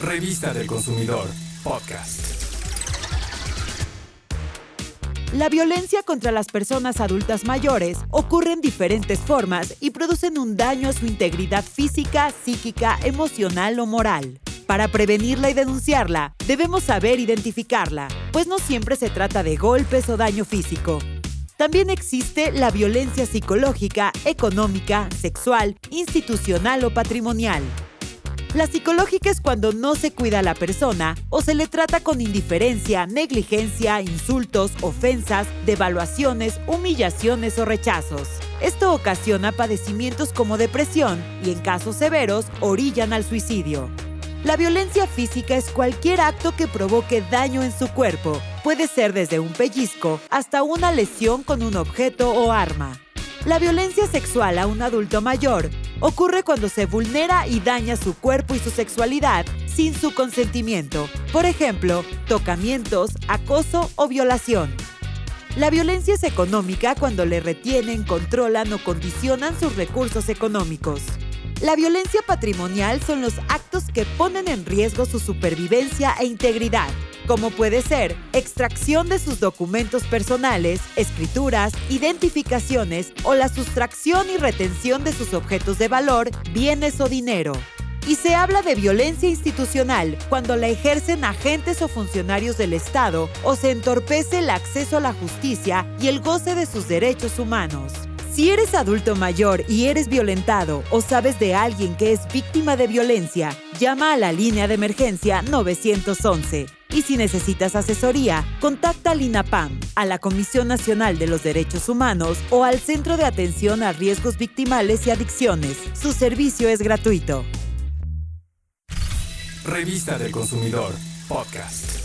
Revista del Consumidor, podcast. La violencia contra las personas adultas mayores ocurre en diferentes formas y producen un daño a su integridad física, psíquica, emocional o moral. Para prevenirla y denunciarla, debemos saber identificarla, pues no siempre se trata de golpes o daño físico. También existe la violencia psicológica, económica, sexual, institucional o patrimonial. La psicológica es cuando no se cuida a la persona o se le trata con indiferencia, negligencia, insultos, ofensas, devaluaciones, humillaciones o rechazos. Esto ocasiona padecimientos como depresión y en casos severos orillan al suicidio. La violencia física es cualquier acto que provoque daño en su cuerpo. Puede ser desde un pellizco hasta una lesión con un objeto o arma. La violencia sexual a un adulto mayor ocurre cuando se vulnera y daña su cuerpo y su sexualidad sin su consentimiento, por ejemplo, tocamientos, acoso o violación. La violencia es económica cuando le retienen, controlan o condicionan sus recursos económicos. La violencia patrimonial son los actos que ponen en riesgo su supervivencia e integridad, como puede ser extracción de sus documentos personales, escrituras, identificaciones o la sustracción y retención de sus objetos de valor, bienes o dinero. Y se habla de violencia institucional cuando la ejercen agentes o funcionarios del Estado o se entorpece el acceso a la justicia y el goce de sus derechos humanos. Si eres adulto mayor y eres violentado o sabes de alguien que es víctima de violencia, llama a la línea de emergencia 911. Y si necesitas asesoría, contacta al INAPAM, a la Comisión Nacional de los Derechos Humanos o al Centro de Atención a Riesgos Victimales y Adicciones. Su servicio es gratuito. Revista del Consumidor, podcast.